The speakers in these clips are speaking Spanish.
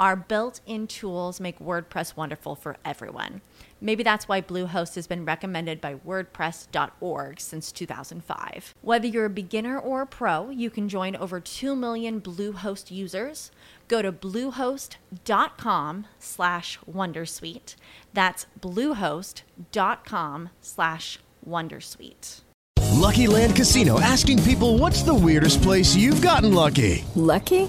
Our built in tools make WordPress wonderful for everyone. Maybe that's why Bluehost has been recommended by WordPress.org since 2005. Whether you're a beginner or a pro, you can join over 2 million Bluehost users. Go to bluehost.com slash wondersuite. That's bluehost.com slash wondersuite. Lucky Land Casino asking people what's the weirdest place you've gotten lucky? Lucky?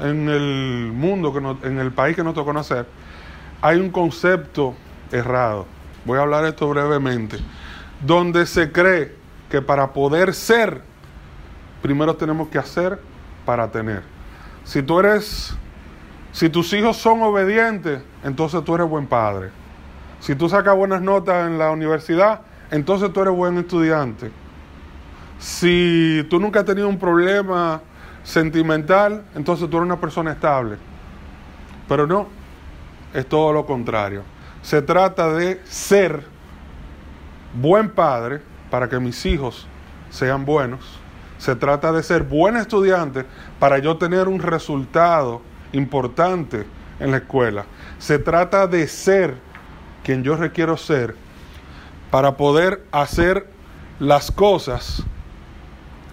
en el mundo, que no, en el país que nos tocó nacer, hay un concepto errado. Voy a hablar esto brevemente. Donde se cree que para poder ser, primero tenemos que hacer para tener. Si tú eres, si tus hijos son obedientes, entonces tú eres buen padre. Si tú sacas buenas notas en la universidad, entonces tú eres buen estudiante. Si tú nunca has tenido un problema sentimental, entonces tú eres una persona estable. Pero no, es todo lo contrario. Se trata de ser buen padre para que mis hijos sean buenos. Se trata de ser buen estudiante para yo tener un resultado importante en la escuela. Se trata de ser quien yo requiero ser para poder hacer las cosas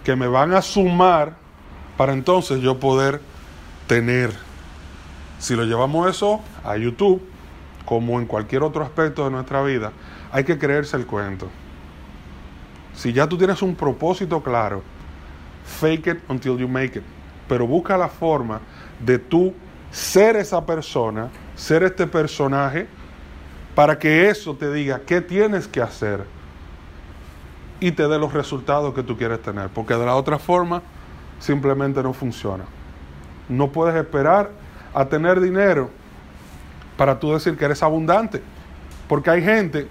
que me van a sumar para entonces yo poder tener. Si lo llevamos eso a YouTube, como en cualquier otro aspecto de nuestra vida, hay que creerse el cuento. Si ya tú tienes un propósito claro, fake it until you make it. Pero busca la forma de tú ser esa persona, ser este personaje, para que eso te diga qué tienes que hacer y te dé los resultados que tú quieres tener. Porque de la otra forma, simplemente no funciona. No puedes esperar a tener dinero para tú decir que eres abundante. Porque hay gente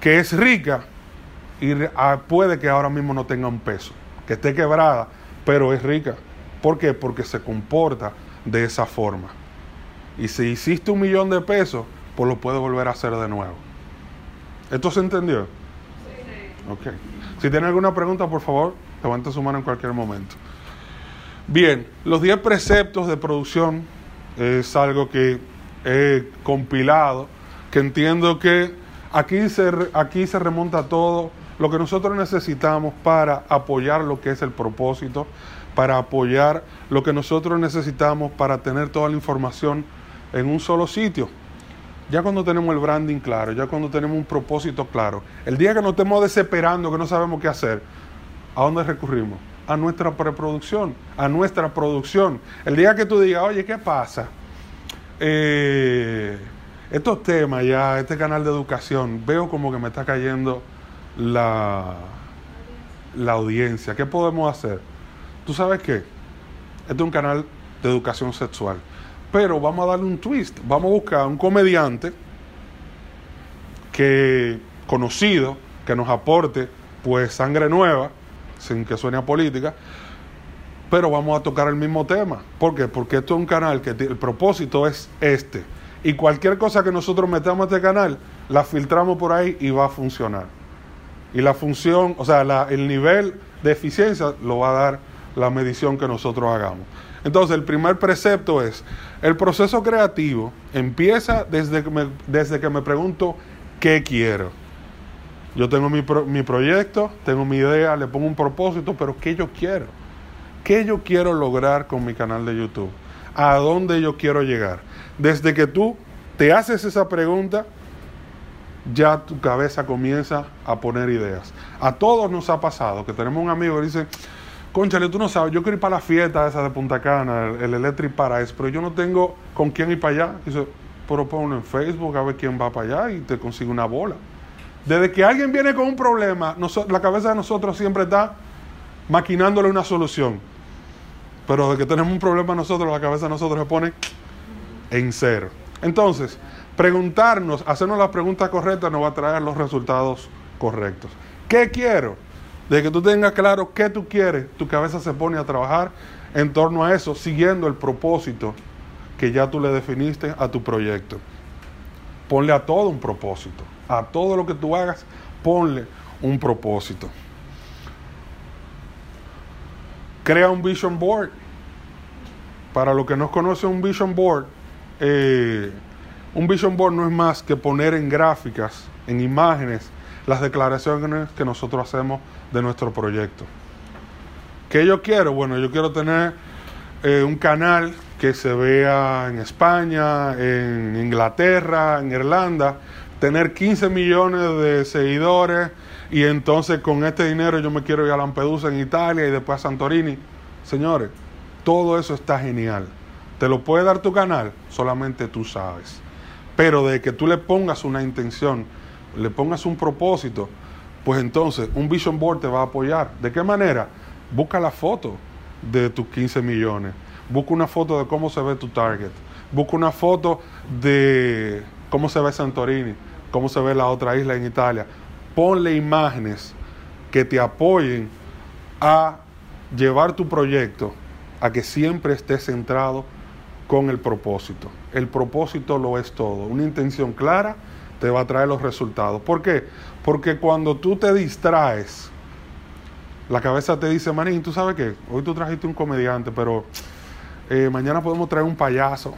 que es rica y puede que ahora mismo no tenga un peso, que esté quebrada, pero es rica. ¿Por qué? Porque se comporta de esa forma. Y si hiciste un millón de pesos, pues lo puedes volver a hacer de nuevo. ¿Esto se entendió? Sí. Ok. Si tiene alguna pregunta, por favor, levante su mano en cualquier momento. Bien, los 10 preceptos de producción es algo que he compilado, que entiendo que aquí se, aquí se remonta todo lo que nosotros necesitamos para apoyar lo que es el propósito, para apoyar lo que nosotros necesitamos para tener toda la información en un solo sitio. Ya cuando tenemos el branding claro, ya cuando tenemos un propósito claro, el día que nos estemos desesperando, que no sabemos qué hacer, ¿a dónde recurrimos? A nuestra preproducción, a nuestra producción. El día que tú digas, oye, ¿qué pasa? Eh, estos temas ya, este canal de educación, veo como que me está cayendo la, la audiencia. ¿Qué podemos hacer? ¿Tú sabes qué? Este es un canal de educación sexual. Pero vamos a darle un twist. Vamos a buscar un comediante que conocido, que nos aporte pues sangre nueva, sin que suene política, pero vamos a tocar el mismo tema. ¿Por qué? Porque esto es un canal que el propósito es este. Y cualquier cosa que nosotros metamos a este canal, la filtramos por ahí y va a funcionar. Y la función, o sea, el nivel de eficiencia lo va a dar la medición que nosotros hagamos. Entonces, el primer precepto es, el proceso creativo empieza desde desde que me pregunto qué quiero. Yo tengo mi, pro- mi proyecto, tengo mi idea, le pongo un propósito, pero ¿qué yo quiero? ¿Qué yo quiero lograr con mi canal de YouTube? ¿A dónde yo quiero llegar? Desde que tú te haces esa pregunta, ya tu cabeza comienza a poner ideas. A todos nos ha pasado que tenemos un amigo que dice, conchale, tú no sabes, yo quiero ir para la fiesta esa de Punta Cana, el, el Electric Paradise, pero yo no tengo con quién ir para allá. Dice, pero ponlo en Facebook a ver quién va para allá y te consigue una bola. Desde que alguien viene con un problema, la cabeza de nosotros siempre está maquinándole una solución. Pero de que tenemos un problema nosotros, la cabeza de nosotros se pone en cero. Entonces, preguntarnos, hacernos las preguntas correctas nos va a traer los resultados correctos. ¿Qué quiero? De que tú tengas claro qué tú quieres, tu cabeza se pone a trabajar en torno a eso, siguiendo el propósito que ya tú le definiste a tu proyecto. Ponle a todo un propósito. A todo lo que tú hagas, ponle un propósito. Crea un vision board. Para los que no conocen un vision board, eh, un vision board no es más que poner en gráficas, en imágenes, las declaraciones que nosotros hacemos de nuestro proyecto. ¿Qué yo quiero? Bueno, yo quiero tener eh, un canal que se vea en España, en Inglaterra, en Irlanda, tener 15 millones de seguidores y entonces con este dinero yo me quiero ir a Lampedusa en Italia y después a Santorini. Señores, todo eso está genial. ¿Te lo puede dar tu canal? Solamente tú sabes. Pero de que tú le pongas una intención, le pongas un propósito, pues entonces un vision board te va a apoyar. ¿De qué manera? Busca la foto de tus 15 millones. Busca una foto de cómo se ve tu target. Busca una foto de cómo se ve Santorini, cómo se ve la otra isla en Italia. Ponle imágenes que te apoyen a llevar tu proyecto a que siempre esté centrado con el propósito. El propósito lo es todo. Una intención clara te va a traer los resultados. ¿Por qué? Porque cuando tú te distraes, la cabeza te dice, Manín, ¿tú sabes qué? Hoy tú trajiste un comediante, pero eh, mañana podemos traer un payaso.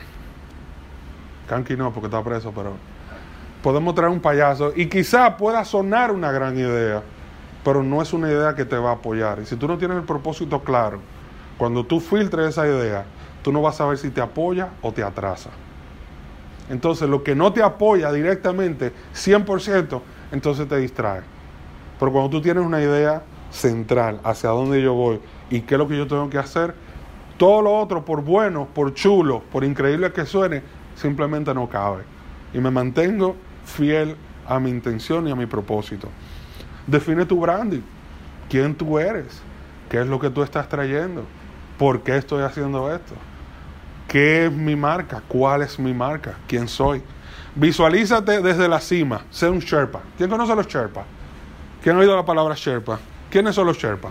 Kanki no, porque está preso, pero podemos traer un payaso. Y quizá pueda sonar una gran idea, pero no es una idea que te va a apoyar. Y si tú no tienes el propósito claro, cuando tú filtres esa idea, tú no vas a saber si te apoya o te atrasa. Entonces, lo que no te apoya directamente, 100%, entonces te distrae. Pero cuando tú tienes una idea central hacia dónde yo voy y qué es lo que yo tengo que hacer, todo lo otro, por bueno, por chulo, por increíble que suene, simplemente no cabe. Y me mantengo fiel a mi intención y a mi propósito. Define tu branding. ¿Quién tú eres? ¿Qué es lo que tú estás trayendo? ¿Por qué estoy haciendo esto? ¿Qué es mi marca? ¿Cuál es mi marca? ¿Quién soy? Visualízate desde la cima. Sé un Sherpa. ¿Quién conoce a los Sherpa? ¿Quién ha oído la palabra Sherpa? ¿Quiénes son los Sherpa?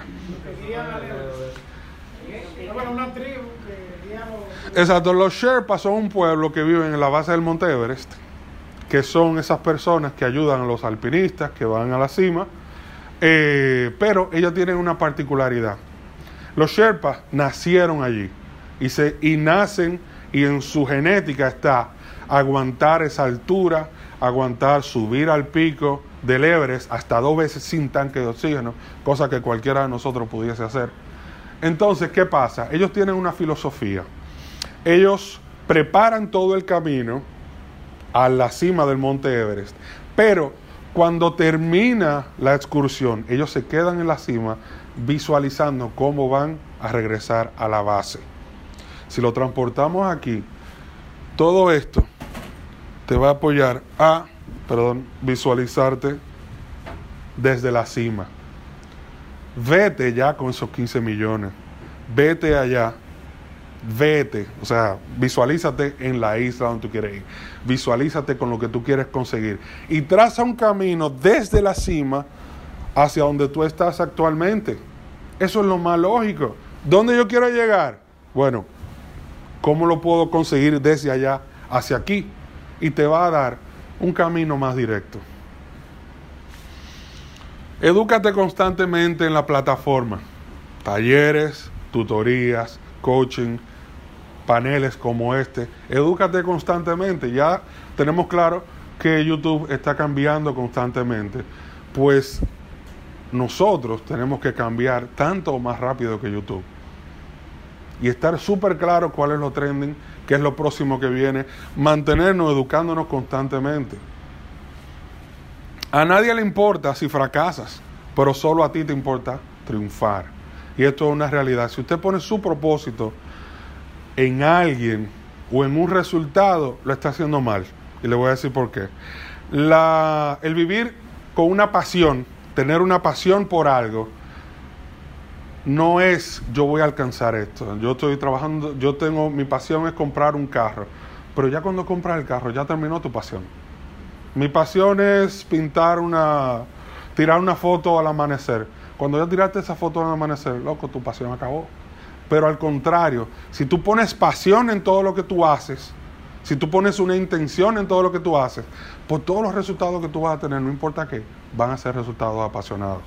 Exacto, los Sherpas son un pueblo que viven en la base del Monte Everest, que son esas personas que ayudan a los alpinistas que van a la cima, eh, pero ellos tienen una particularidad. Los Sherpas nacieron allí y, se, y nacen y en su genética está aguantar esa altura, aguantar subir al pico del Everest hasta dos veces sin tanque de oxígeno, cosa que cualquiera de nosotros pudiese hacer. Entonces, ¿qué pasa? Ellos tienen una filosofía. Ellos preparan todo el camino a la cima del monte Everest, pero cuando termina la excursión, ellos se quedan en la cima visualizando cómo van a regresar a la base. Si lo transportamos aquí, todo esto te va a apoyar a, perdón, visualizarte desde la cima. Vete ya con esos 15 millones. Vete allá. Vete. O sea, visualízate en la isla donde tú quieres ir. Visualízate con lo que tú quieres conseguir. Y traza un camino desde la cima hacia donde tú estás actualmente. Eso es lo más lógico. ¿Dónde yo quiero llegar? Bueno, ¿cómo lo puedo conseguir desde allá hacia aquí? Y te va a dar un camino más directo. Edúcate constantemente en la plataforma. Talleres, tutorías, coaching, paneles como este. Edúcate constantemente. Ya tenemos claro que YouTube está cambiando constantemente. pues nosotros tenemos que cambiar tanto o más rápido que YouTube. Y estar súper claro cuál es lo trending, qué es lo próximo que viene, mantenernos educándonos constantemente. A nadie le importa si fracasas, pero solo a ti te importa triunfar. Y esto es una realidad. Si usted pone su propósito en alguien o en un resultado, lo está haciendo mal. Y le voy a decir por qué. La, el vivir con una pasión, tener una pasión por algo, no es yo voy a alcanzar esto. Yo estoy trabajando, yo tengo, mi pasión es comprar un carro. Pero ya cuando compras el carro, ya terminó tu pasión. Mi pasión es pintar una, tirar una foto al amanecer. Cuando ya tiraste esa foto al amanecer, loco, tu pasión acabó. Pero al contrario, si tú pones pasión en todo lo que tú haces, si tú pones una intención en todo lo que tú haces, por todos los resultados que tú vas a tener, no importa qué, van a ser resultados apasionados.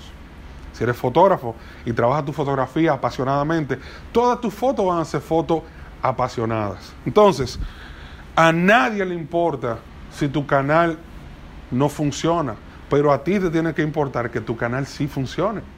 Si eres fotógrafo y trabajas tu fotografía apasionadamente, todas tus fotos van a ser fotos apasionadas. Entonces, a nadie le importa si tu canal no funciona, pero a ti te tiene que importar que tu canal sí funcione.